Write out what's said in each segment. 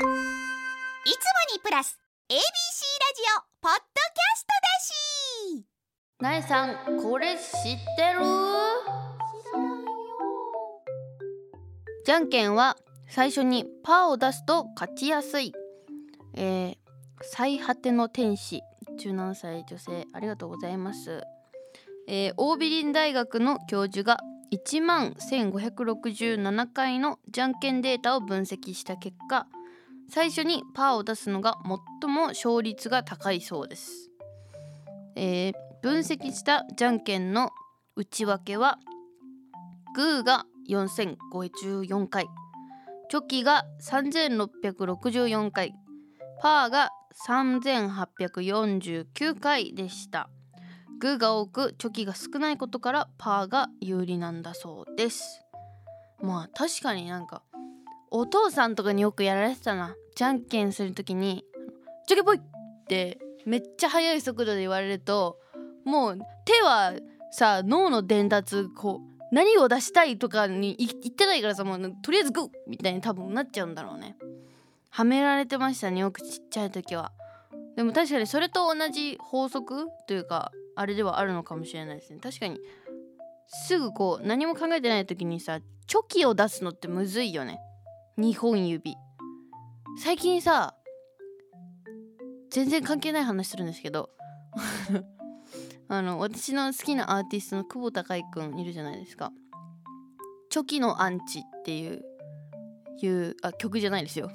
いつもにプラス ABC ラジオポッドキャストだし。なえさんこれ知ってる？じゃんけんは最初にパーを出すと勝ちやすい。えー、最果ての天使。17歳女性ありがとうございます。えー、オービリン大学の教授が1万1567回のじゃんけんデータを分析した結果最初にパーを出すのが最も勝率が高いそうです、えー、分析したじゃんけんの内訳はグーが4054回チョキが3664回パーが3849回でした。グーが多くチョキが少ないことからパーが有利なんだそうです。まあ確かになんかお父さんとかによくやられてたな。じゃんけんする時に「チョキポイ!」ってめっちゃ速い速度で言われるともう手はさ脳の伝達こう何を出したいとかに言ってないからさもうとりあえずグッみたいに多分なっちゃうんだろうね。はめられてましたねよくちっちゃい時は。でも確かにそれと同じ法則というかあれではあるのかもしれないですね。確かにすぐこう何も考えてない時にさチョキを出すのってむずいよね。2本指。最近さ全然関係ない話するんですけど あの私の好きなアーティストの久保孝井くんいるじゃないですか。チョキのアンチっていういうあ曲じゃないですよ。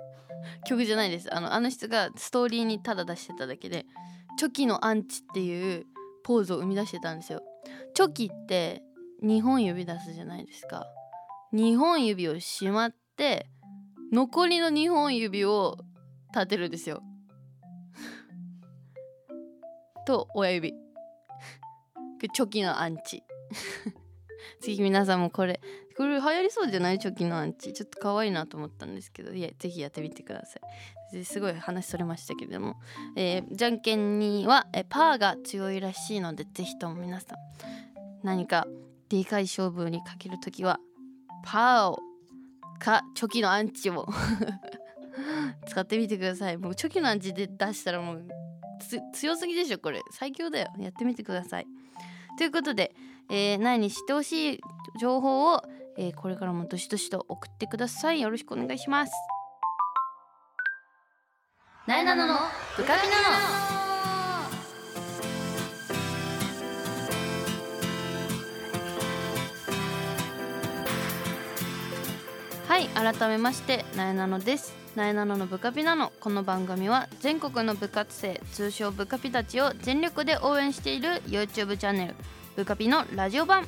曲じゃないです。あのあの人がストーリーにただ出してただけでチョキのアンチっていうポーズを生み出してたんですよ。チョキって2本指出すじゃないですか。2本指をしまって残りの2本指を立てるんですよ。と親指。チョキのアンチ。ぜひ皆さんもこれこれ流行りそうじゃない？チョキのアンチ。ちょっと可愛いなと思ったんですけど。いやぜひやってみてください。すごい話それましたけれども、えー、じゃんけんには、えパーが強いらしいのでぜひとも皆さん何かでかい勝負にかけるときはパーをかチョキのアンチを。使ってみてください。もうチョキのアンチで出したらもう強すぎでしょこれ。最強だよ。やってみてください。ということで、えー、何に知ってほしい情報を、えー、これからもどしどしと送ってください。よろしくお願いします。なえなののブカピナのはい改めましてなえなのです。なえなののブカピなの。この番組は全国の部活生通称ブカピたちを全力で応援している YouTube チャンネルブカピのラジオ版。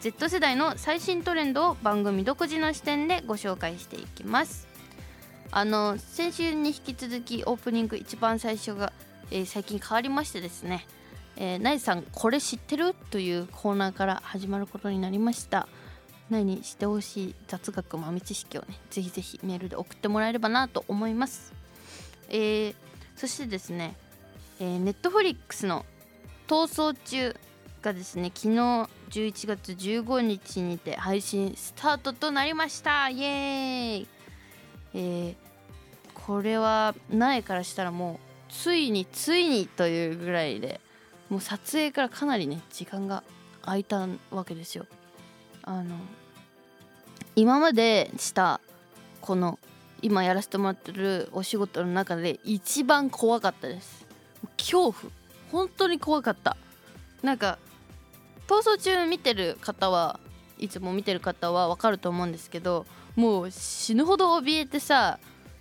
Z 世代の最新トレンドを番組独自の視点でご紹介していきます。あの先週に引き続きオープニング一番最初が、えー、最近変わりましてですね。えー、ナイさんこれ知ってる？というコーナーから始まることになりました。何してほしい雑学豆知識をねぜひぜひメールで送ってもらえればなと思います。えー、そしてですね、えー、ネットフリックスの「逃走中」がですね昨日11月15日にて配信スタートとなりました。イエーイ。えー、これは苗からしたらもうついについにというぐらいでもう撮影からかなりね時間が空いたわけですよ。あの今までしたこの今やらせてもらってるお仕事の中で一番怖かったです。恐怖。本当に怖かった。なんか逃走中見てる方はいつも見てる方は分かると思うんですけどもう死ぬほど怯えてさ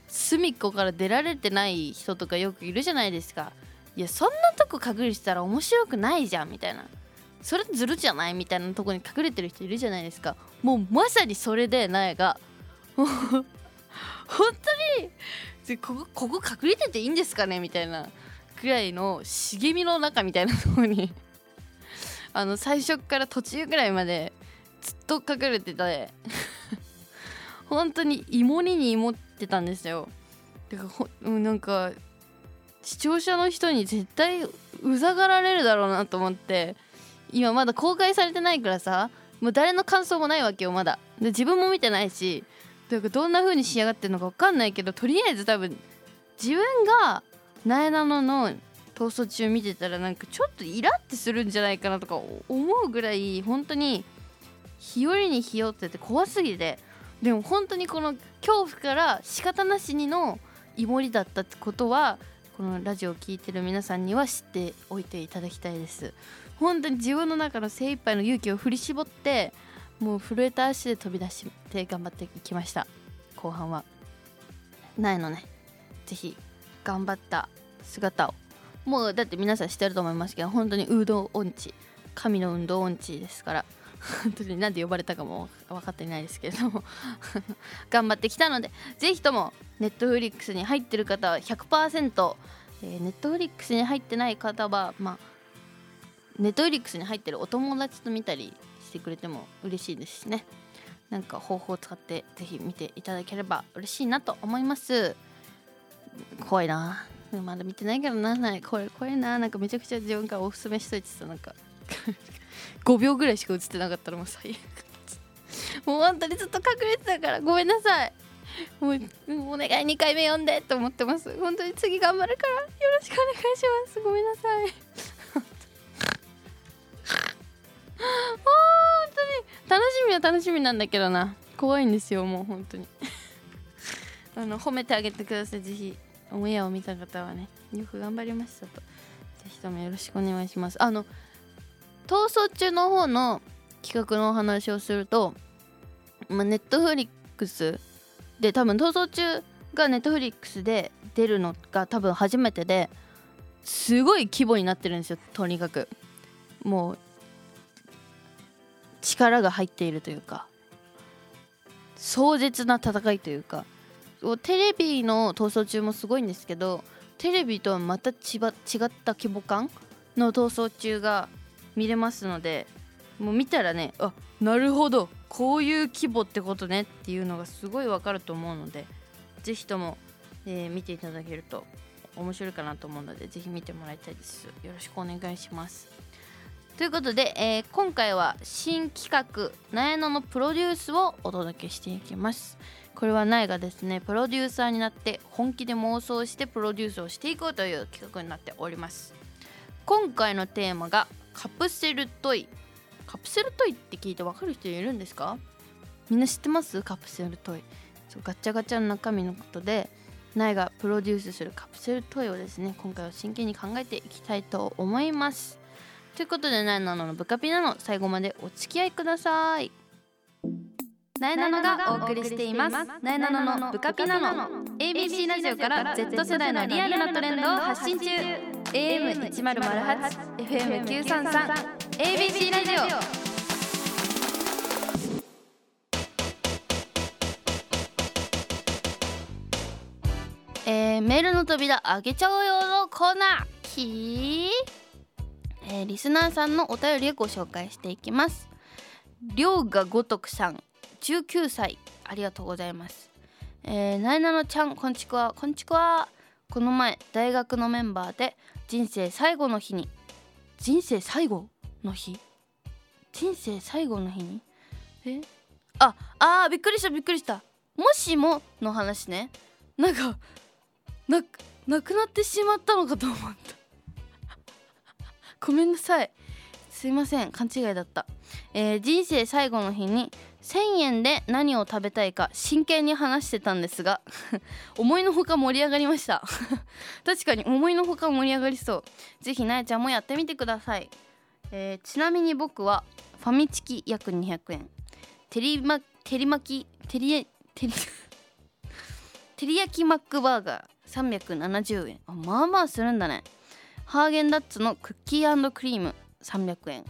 隅っこから出られてない人とかよくいるじゃないですか。いやそんなとこ隠れてたら面白くないじゃんみたいな。それずるじゃないみたいなとこに隠れてる人いるじゃないですか。もうまさにそれで苗が。本当にここここ隠れてていいんですかねみたいなくらいの茂みの中みたいなとこに。あの最初から途中ぐらいまでずっと隠れてて。本当に芋煮に芋ってたんですよ。だからほなんか視聴者の人に絶対うざがられるだろうなと思って。今まだ公開されてないからさもう誰の感想もないわけよまだ。で自分も見てないしだかどんな風に仕上がってるのか分かんないけどとりあえず多分自分がなえなのの逃走中見てたらなんかちょっとイラってするんじゃないかなとか思うぐらい本当に日和に日和ってて怖すぎて。でも本当にこの恐怖から仕方なしにのイモリだったってことはこのラジオを聴いてる皆さんには知っておいていただきたいです。本当に自分の中の精一杯の勇気を振り絞ってもう震えた足で飛び出して頑張っていきました。後半は。ないのね。ぜひ頑張った姿を。もうだって皆さん知ってると思いますけど本当に運動音痴神の運動音痴ですから。本当に何で呼ばれたかも分かっていないですけれど。も 頑張ってきたのでぜひともネットフリックスに入ってる方は100%、えー、ネットフリックスに入ってない方はまあネットフリックスに入ってるお友達と見たりしてくれても嬉しいですしね。なんか方法を使ってぜひ見ていただければ嬉しいなと思います。怖いな。まだ見てないけどな。ないこれ怖いな。なんかめちゃくちゃ自分からおすすめしといてさなんか。5秒ぐらいしか映ってなかったらもう最悪もう本当にずっと隠れてたから。ごめんなさい。もうお願い2回目読んでって思ってます。本当に次頑張るからよろしくお願いします。ごめんなさい。楽しみは楽しみなんだけどな。怖いんですよもう本当に。あの褒めてあげてくださいぜひオンエアを見た方はね。よく頑張りましたと。ぜひともよろしくお願いします。あの逃走中の方の企画のお話をすると、まあ、ネットフリックスで多分逃走中がネットフリックスで出るのが多分初めてですごい規模になってるんですよとにかく。もう力が入っているというか壮絶な戦いというかテレビの逃走中もすごいんですけどテレビとはまた違った規模感の逃走中が見れますのでもう見たらねあなるほどこういう規模ってことねっていうのがすごいわかると思うので是非とも、えー、見ていただけると面白いかなと思うので是非見てもらいたいです。よろしくお願いします。ということで、えー、今回は新企画「なえののプロデュース」をお届けしていきます。これは苗がですねプロデューサーになって本気で妄想してプロデュースをしていこうという企画になっております。今回のテーマがカプセルトイ。カプセルトイって聞いて分かる人いるんですか？みんな知ってます？カプセルトイ。そうガチャガチャの中身のことで苗がプロデュースするカプセルトイをですね今回は真剣に考えていきたいと思います。ということで苗なののブカピナの最後までお付き合いください。なえなのがお送りしています。なえなののブカピナの ABC ラジオから Z 世代のリアルなトレンドを発信中。AM1008 FM933 ABC ラジオ。えー、メールの扉開けちゃおうよのコーナー。キー、えー、リスナーさんのお便りをご紹介していきます。りがごとくさん19歳ありがとうございます。えー、なえなのちゃんこんちくわ。こんちくわ。この前大学のメンバーで人生最後の日に。人生最後の日？人生最後の日に？え？ああーびっくりしたびっくりした。もしもの話ね。なんかななくなってしまったのかと思った。ごめんなさい。すいません。勘違いだった、えー、人生最後の日に1000円で何を食べたいか真剣に話してたんですが 思いのほか盛り上がりました。確かに思いのほか盛り上がりそう。ぜひなやちゃんもやってみてください、えー、ちなみに僕はファミチキ約200円。テリマテリ巻きテリテリテリ焼きマックバーガー370円。あまあまあするんだね。ハーゲンダッツのクッキークリーム300円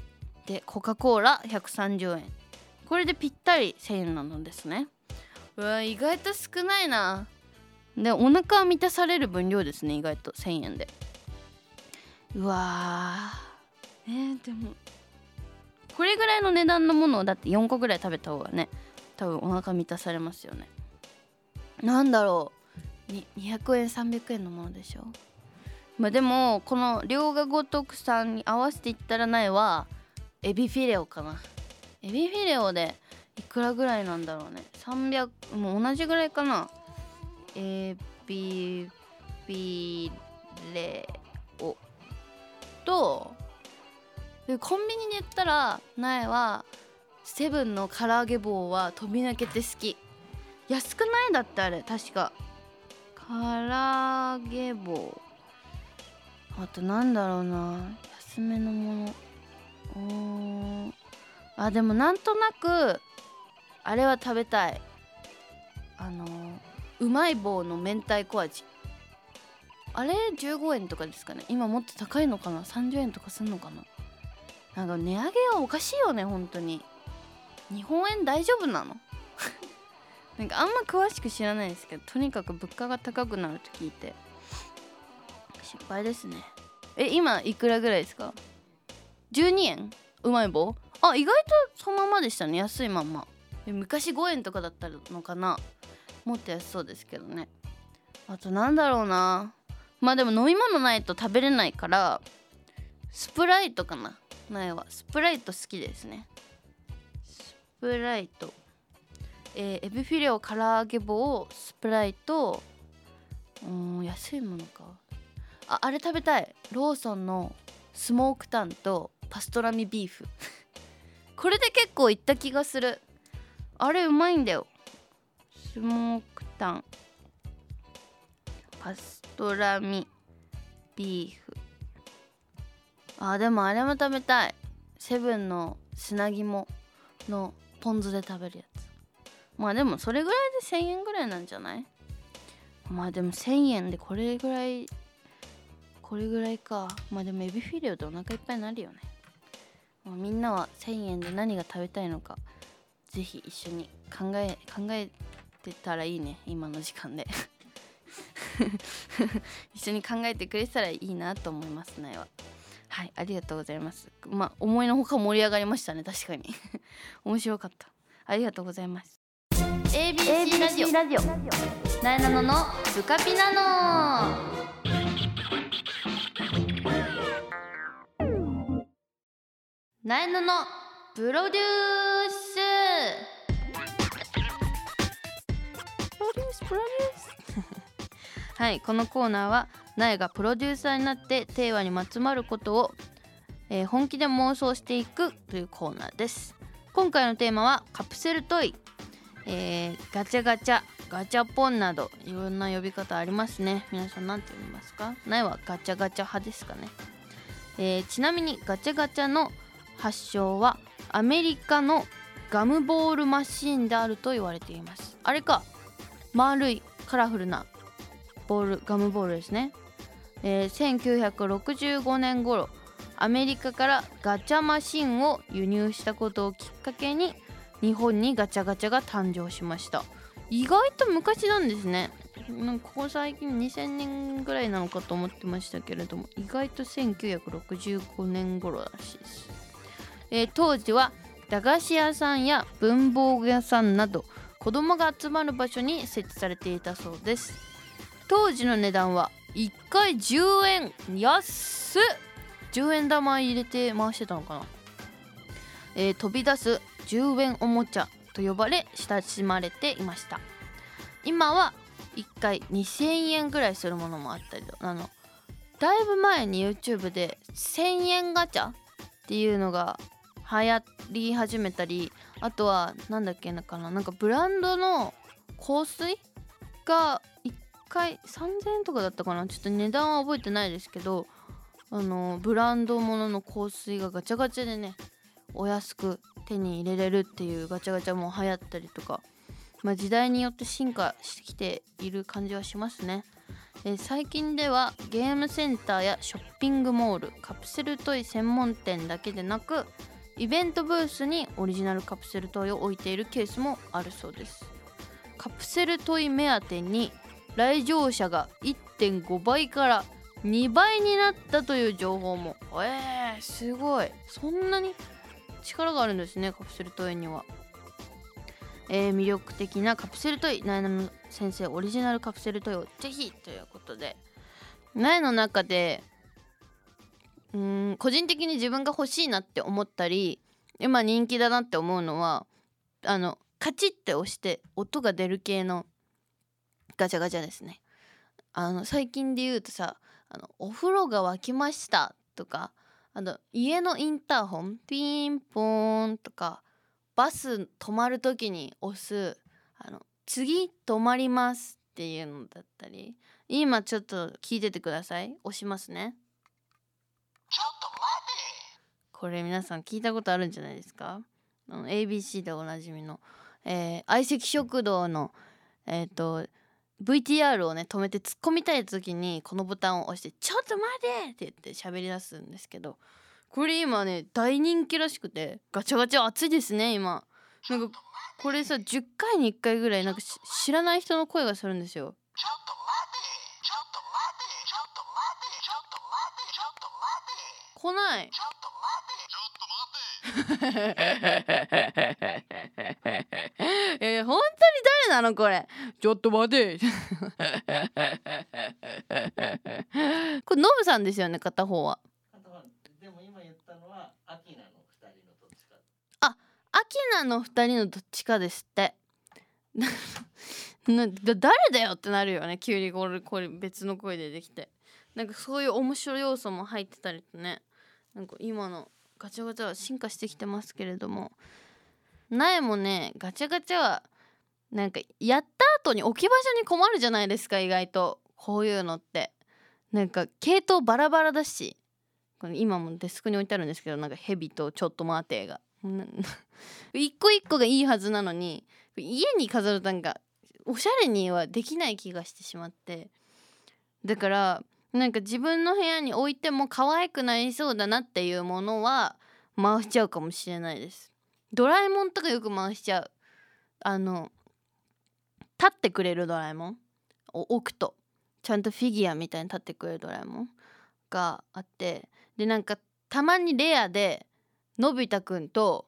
でコカ・コーラ130円これでぴったり1000円なのですね。うわ意外と少ないな。でお腹は満たされる分量ですね意外と。1000円で。うわえー、でもこれぐらいの値段のものをだって4個ぐらい食べた方がね多分お腹満たされますよね。なんだろう。200円300円のものでしょ。まあでもこの両が如くさんに合わせていったらないはエビフィレオかな。エビフィレオでいくらぐらいなんだろうね。300もう同じぐらいかな。エビフィレオとコンビニで言ったら苗はセブンの唐揚げ棒は飛び抜けて好き。安くない？だってあれ確か。唐揚げ棒。あとなんだろうな。安めのもの。うー。んあでもなんとなくあれは食べたい。あのうまい棒の明太子味。あれ？15円とかですかね。今もっと高いのかな？30円とかすんのかな？なんか値上げはおかしいよね本当に。日本円大丈夫なの？なんかあんま詳しく知らないですけどとにかく物価が高くなると聞いて。心配ですね。え今いくらぐらいですか？12円？うまい棒？あ意外とそのままでしたね。安いまんま。昔5円とかだったのかな？もっと安そうですけどね。あとなんだろうな。まあでも飲み物ないと食べれないからスプライトかな。苗は。スプライト好きですね。スプライト。えーエビフィレオ唐揚げ棒スプライト。うん安いものか。ああれ食べたい。ローソンのスモークタンとパストラミビーフ。これで結構いった気がする。あれうまいんだよ。スモークタン。パストラミビーフ。あでもあれも食べたい。セブンの砂肝のポン酢で食べるやつ。まあでもそれぐらいで1000円ぐらいなんじゃない？まあでも1000円でこれぐらいこれぐらいか。まあでもエビフィレオでお腹いっぱいになるよね、まあ、みんなは1000円で何が食べたいのかぜひ一緒に考え考えてたらいいね。今の時間で。一緒に考えてくれてたらいいなと思いますねは。はいありがとうございます。まあ思いのほか盛り上がりましたね確かに。面白かった。ありがとうございます。ABC ラジオ。ラジオ。なえなののブカピナノなえなのプロデュース。プロデュースプロデュース。はいこのコーナーはなえがプロデューサーになってテーマにまつわることを、えー本気で妄想していくというコーナーです。今回のテーマはカプセルトイ。えーガチャガチャガチャポンなどいろんな呼び方ありますね。皆さん何て呼びますか？ないはガチャガチャ派ですかね、えーちなみにガチャガチャの発祥はアメリカのガムボールマシンであると言われています。あれか丸いカラフルなボールガムボールですね、えー1965年頃アメリカからガチャマシンを輸入したことをきっかけに日本にガチャガチャが誕生しました。意外と昔なんですね。なんかここ最近2000年ぐらいなのかと思ってましたけれども意外と1965年頃らしいです、えー当時は駄菓子屋さんや文房具屋さんなど子供が集まる場所に設置されていたそうです。当時の値段は1回10円安っ。10円玉入れて回してたのかな。えー飛び出す10円おもちゃと呼ばれ親しまれていました。今は1回2000円ぐらいするものもあったりあの。だいぶ前に YouTube で1000円ガチャっていうのが流行り始めたりあとはなんだっけなかななんかブランドの香水が1回3000円とかだったかな？ちょっと値段は覚えてないですけどあのブランドものの香水がガチャガチャでねお安く手に入れれるっていうガチャガチャも流行ったりとか、まあ、時代によって進化してきている感じはしますね、え最近ではゲームセンターやショッピングモールカプセルトイ専門店だけでなくイベントブースにオリジナルカプセルトイを置いているケースもあるそうです。カプセルトイ目当てに来場者が1.5倍から2倍になったという情報も。えー、すごい。そんなに力があるんですねカプセルトイには、えー魅力的なカプセルトイ。なえなの先生オリジナルカプセルトイをぜひということで。なえの中でうん個人的に自分が欲しいなって思ったり今人気だなって思うのはあのカチッて押して音が出る系のガチャガチャですね。あの最近で言うとさあのお風呂が沸きましたとかあの家のインターホンピンポーンとかバス止まる時に押すあの次止まりますっていうのだったり今ちょっと聞いててください。押しますね。これ皆さん聞いたことあるんじゃないですか？ABC でおなじみの、えー相席食堂のえっ、と VTR をね止めて突っ込みたい時にこのボタンを押して「ちょっと待て!」って言って喋り出すんですけどこれ今ね大人気らしくてガチャガチャ熱いですね今。なんかこれさ10回に1回ぐらいなんか知らない人の声がするんですよ。来ない。えー、本当に誰なのこれ？ちょっと待て。これノブさんですよね片方は。でも今言ったのはアキナの二人のどっちか。アキナの2人のどっちかですって。なだ誰だよってなるよね急にこれこれ別の声でできて。なんかそういう面白い要素も入ってたりとねなんか今のガチャガチャは進化してきてますけれども苗もねガチャガチャはなんかやった後に置き場所に困るじゃないですか意外と。こういうのって。なんか系統バラバラだし。これ今もデスクに置いてあるんですけどなんかヘビとちょっと待てが。一個一個がいいはずなのに家に飾るとなんかおしゃれにはできない気がしてしまって。だからなんか自分の部屋に置いても可愛くなりそうだなっていうものは回しちゃうかもしれないです。ドラえもんとかよく回しちゃう。あの立ってくれるドラえもん。を置くと。ちゃんとフィギュアみたいに立ってくれるドラえもん。があって。でなんかたまにレアでのび太くんと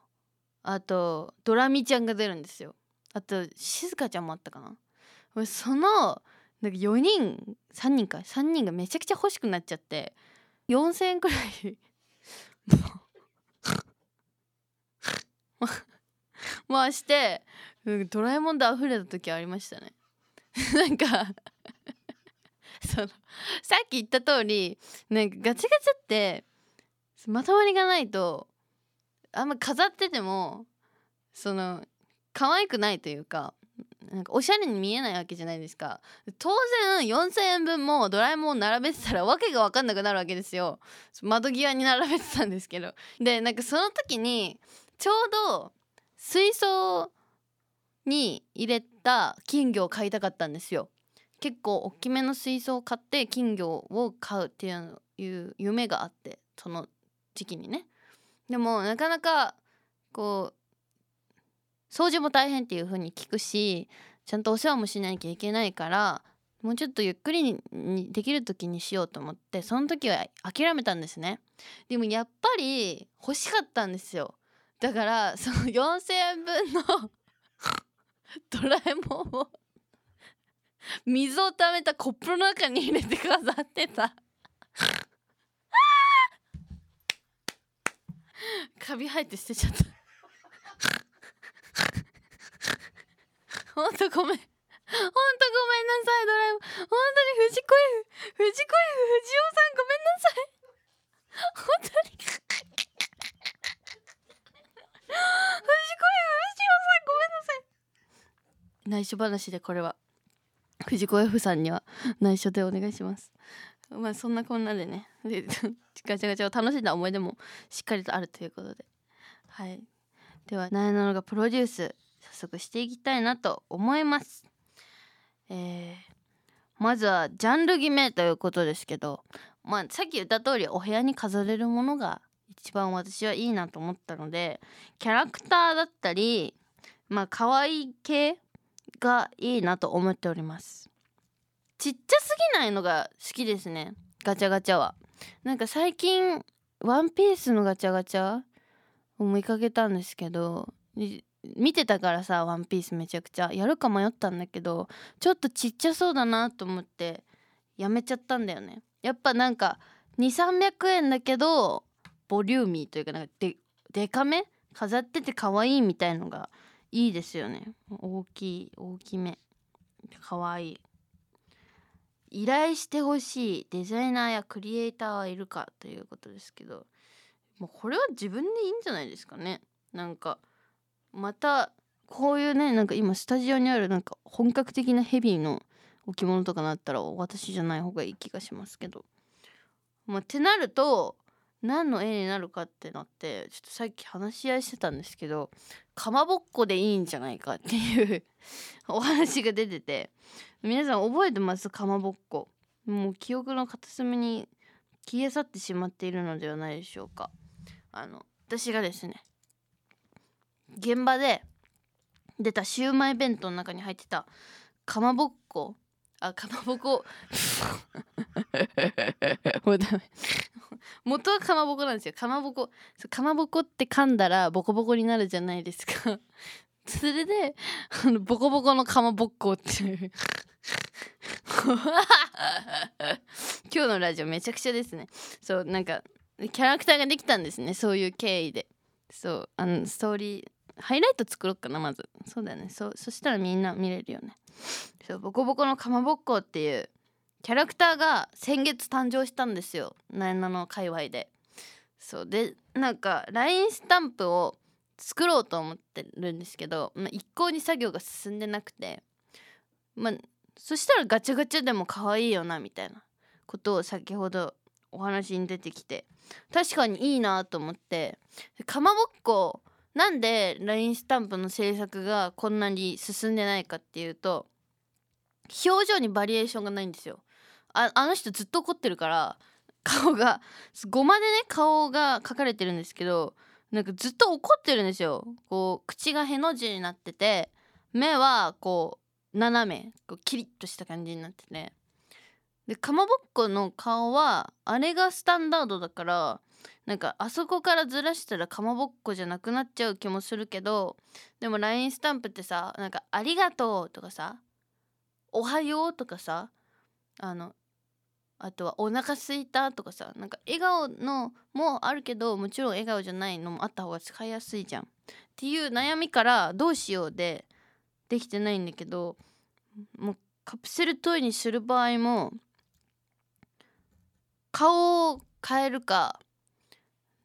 あとドラミちゃんが出るんですよ。あと静香ちゃんもあったかな。そのなんか4人3人か3人がめちゃくちゃ欲しくなっちゃって4,000円くらい。回してうんドラえもんで溢れた時ありましたね。なんか そのさっき言った通りなんかガチガチってまとまりがないとあんま飾っててもその可愛くないというかなんかおしゃれに見えないわけじゃないですか。当然4,000円分もドラえもんを並べてたらわけが分かんなくなるわけですよ。窓際に並べてたんですけど。でなんかその時にちょうど水槽に入れた金魚を買いたかったんですよ。結構大きめの水槽を買って金魚を買うっていういう夢があってその時期にね。でもなかなかこう掃除も大変っていう風に聞くしちゃんとお世話もしなきゃいけないからもうちょっとゆっくりにできる時にしようと思ってその時は諦めたんですね。でもやっぱり欲しかったんですよ。だからその4,000円分の ドラえもんを水を溜めたコップの中に入れて飾ってた。カビ生えて捨てちゃった。ほんとごめん。ほんとごめんなさいドラえもんほんとに藤子 F 藤子 F 不二雄さんごめんなさい。本当に。藤子 F 不二雄さんごめんなさい。内緒話でこれは。藤子 F さんには内緒でお願いします。まあそんなこんなでね。で ガチャガチャを楽しんだ思い出もしっかりとあるということで。はい。ではなえなのがプロデュース。早速していきたいなと思います。えーまずはジャンル決めということですけどまあさっき言った通りお部屋に飾れるものが一番私はいいなと思ったのでキャラクターだったりまあ可愛い系がいいなと思っております。ちっちゃすぎないのが好きですねガチャガチャは。なんか最近ワンピースのガチャガチャを見かけたんですけど見てたからさワンピースめちゃくちゃ。やるか迷ったんだけどちょっとちっちゃそうだなと思ってやめちゃったんだよね。やっぱなんか2300円だけどボリューミーというかなんかででかめ？飾ってて可愛いみたいのがいいですよね。大きい大きめ。かわいい。依頼してほしいデザイナーやクリエイターはいるかということですけどもうこれは自分でいいんじゃないですかね。なんかまたこういうねなんか今スタジオにあるなんか本格的なヘビーの置物とかなったら私じゃない方がいい気がしますけど。まあってなると何の絵になるかってなってちょっとさっき話し合いしてたんですけどかまぼっこでいいんじゃないかっていう お話が出てて皆さん覚えてます？かまぼっこ。もう記憶の片隅に消え去ってしまっているのではないでしょうか。あの私がですね現場で出たシウマイ弁当の中に入ってたかまぼっこあかまぼこ。もうダメ。元はかまぼこなんですよ。かまぼこ。かまぼこって噛んだらボコボコになるじゃないですか。それであのボコボコのかまぼっこっていう。今日のラジオめちゃくちゃですね。そうなんかキャラクターができたんですね。そういう経緯で。そうあのストーリーハイライト作ろうかなまず。そうだよね。そそしたらみんな見れるよね。そうボコボコのかまぼっこっていうキャラクターが先月誕生したんですよ。ナエナの界隈で。そうでなんか LINE スタンプを作ろうと思ってるんですけど、まあ、一向に作業が進んでなくて。まあそしたらガチャガチャでも可愛いよなみたいな。ことを先ほどお話に出てきて。確かにいいなと思って。かまぼっこなんで LINE スタンプの制作がこんなに進んでないかっていうと表情にバリエーションがないんですよ。ああの人ずっと怒ってるから顔がごまでね顔が描かれてるんですけどなんかずっと怒ってるんですよ。こう口がへの字になってて目はこう斜めこうキリッとした感じになってて。でかまぼっこの顔はあれがスタンダードだからなんかあそこからずらしたらかまぼっこじゃなくなっちゃう気もするけどでも LINE スタンプってさなんか「ありがとう」とかさ「おはよう」とかさあのあとは「お腹すいた」とかさなんか笑顔のもあるけどもちろん笑顔じゃないのもあった方が使いやすいじゃん。っていう悩みからどうしようでできてないんだけどもうカプセルトイにする場合も顔を変えるか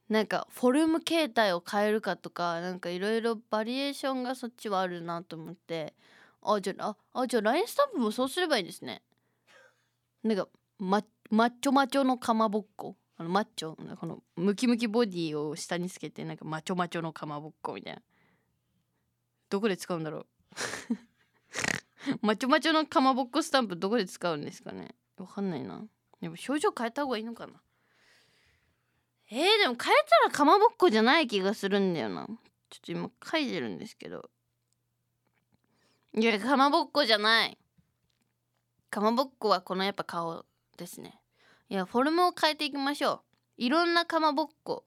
なんかフォルム形態を変えるかとかなんかいろいろバリエーションがそっちはあるなと思ってあじゃああじゃあ LINE スタンプもそうすればいいですね。なんかママッチョマチョのかまぼっこ。あのマッチョこのムキムキボディを下につけてなんかマチョマチョのかまぼっこみたいな。どこで使うんだろう。マチョマチョのかまぼっこスタンプどこで使うんですかね。わかんないな。でも表情変えた方がいいのかな。えー、でも変えたらかまぼっこじゃない気がするんだよな。ちょっと今書いてるんですけど。いやかまぼっこじゃない。かまぼっこはこのやっぱ顔ですね。いやフォルムを変えていきましょう。いろんなかまぼっこ。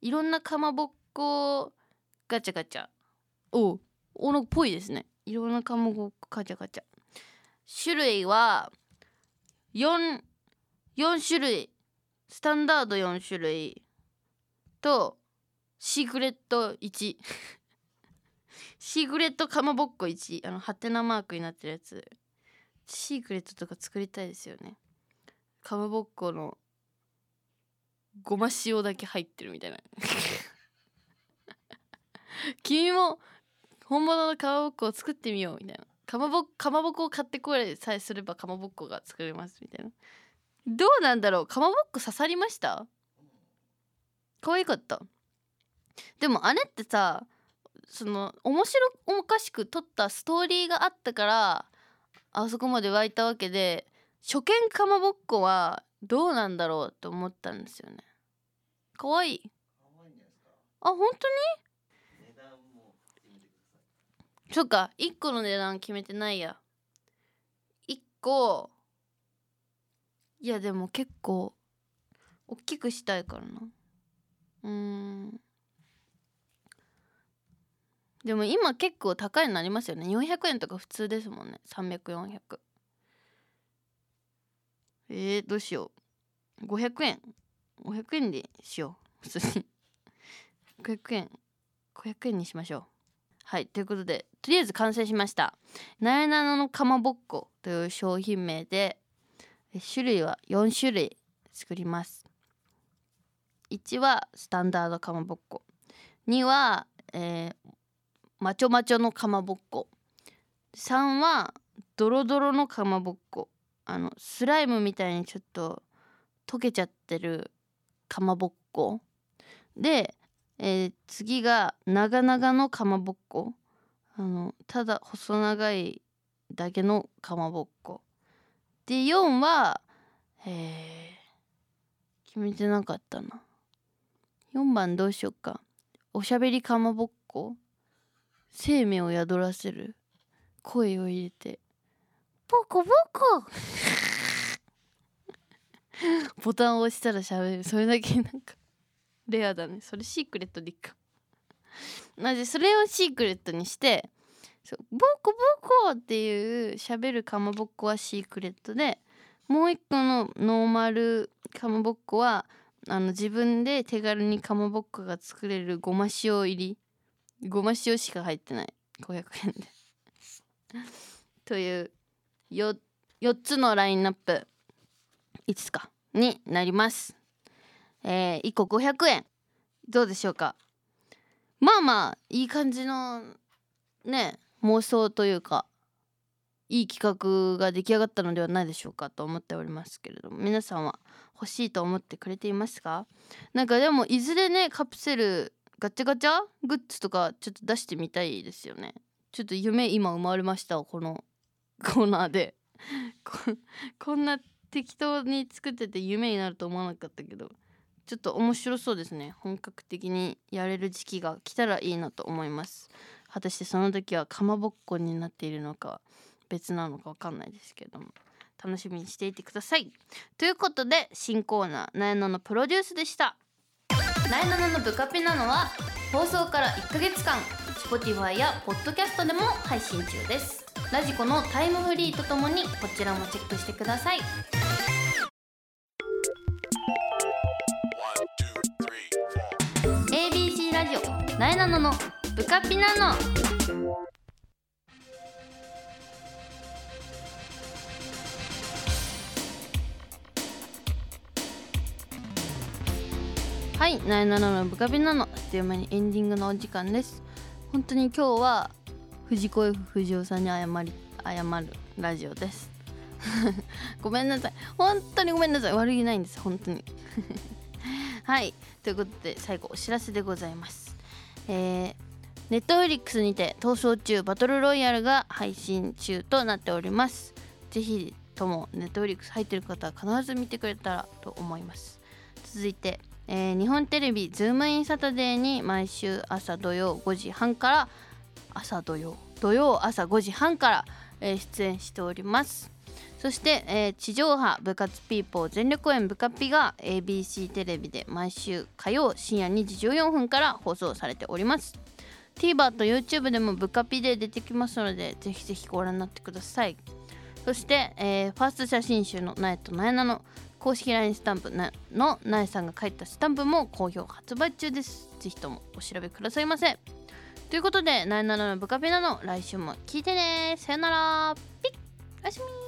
いろんなかまぼっこガチャガチャ。おおのっぽいですね。いろんなかまぼっこガチャガチャ。種類は4 4種類。スタンダード4種類とシークレット1シークレットかまぼっこ1あのハテナマークになってるやつ。シークレットとか作りたいですよね。かまぼっこのごま塩だけ入ってるみたいな。君も本物のかまぼっこを作ってみようみたいな。かまぼかまぼこを買ってこれさえすればかまぼっこが作れますみたいな。どうなんだろう？かまぼっこ刺さりました？可愛かった。でもあれってさその面白おかしく撮ったストーリーがあったからあそこまで湧いたわけで初見かまぼっこはどうなんだろうと思ったんですよね。可愛い。あ本当に？そっか1個の値段決めてないや。1個いやでも結構大きくしたいからな。うん。でも今結構高いのありますよね。400円とか普通ですもんね。300400えー、どうしよう。500円。500円でしよう。普通に。500円。500円にしましょう。はい。ということでとりあえず完成しました。なえなののかまぼっこという商品名で種類は4種類作ります。1はスタンダードかまぼっこ。2は、えーマチョマチョのかまぼっこ。3はドロドロのかまぼっこ。あのスライムみたいにちょっと溶けちゃってるかまぼっこ。で、えー次が長々のかまぼっこ。あのただ細長いだけのかまぼっこ。で4はえー決めてなかったな。4番どうしよっか。おしゃべりかまぼっこ。生命を宿らせる。声を入れて。ポコポコ。ボタンを押したら喋る。それだけなんかレアだね。それシークレットでいいか。なぜそれをシークレットにしてそうボコボコっていう喋るかまぼっこはシークレットでもう一個のノーマルかまぼっこはあの自分で手軽にかまぼっこが作れるごま塩入り。ごま塩しか入ってない。500円で。というよ4つのラインナップ。いつかになります。えー、1個500円どうでしょうか。まあまあいい感じのね妄想というかいい企画が出来上がったのではないでしょうかと思っておりますけれども皆さんは欲しいと思ってくれていますか？なんかでもいずれねカプセルガチャガチャグッズとかちょっと出してみたいですよね。ちょっと夢今生まれましたこの コーナーで。ここんな適当に作ってて夢になると思わなかったけどちょっと面白そうですね。本格的にやれる時期が来たらいいなと思います。果たしてその時はかまぼっこになっているのか別なのかわかんないですけれども楽しみにしていてください。ということで新コーナー「なえなのプロデュース」でした。なえなののブカピなのは放送から1ヶ月間 Spotify や Podcast でも配信中です。ラジコのタイムフリーとともにこちらもチェックしてください。ABC ラジオなえなののブカピなの。はいなえなののブカピなのあっという間にエンディングのお時間です。本当に今日は藤子 F 不二雄さんに謝り謝るラジオです。ごめんなさい。本当にごめんなさい。悪気ないんです。本当に。はい。ということで最後お知らせでございます。えー、ネットフリックスにて逃走中バトルロイヤルが配信中となっております。ぜひともネットフリックス入ってる方は必ず見てくれたらと思います。続いて、えー日本テレビズームインサタデーに毎週朝土曜5時半から朝土曜土曜朝5時半から、えー出演しております。そして、えー地上波部活ピーポー全力応援部カピが ABC テレビで毎週火曜深夜2時14分から放送されております。TVer と YouTube でもブカピで出てきますのでぜひぜひご覧になってください。そして、えーファースト写真集の「なえとなえな」の公式 LINE スタンプのなえさんが書いたスタンプも好評発売中です。ぜひともお調べくださいませ。ということで、なえなののブカピなの来週も聞いてね。さよなら。ピッ。おやすみ。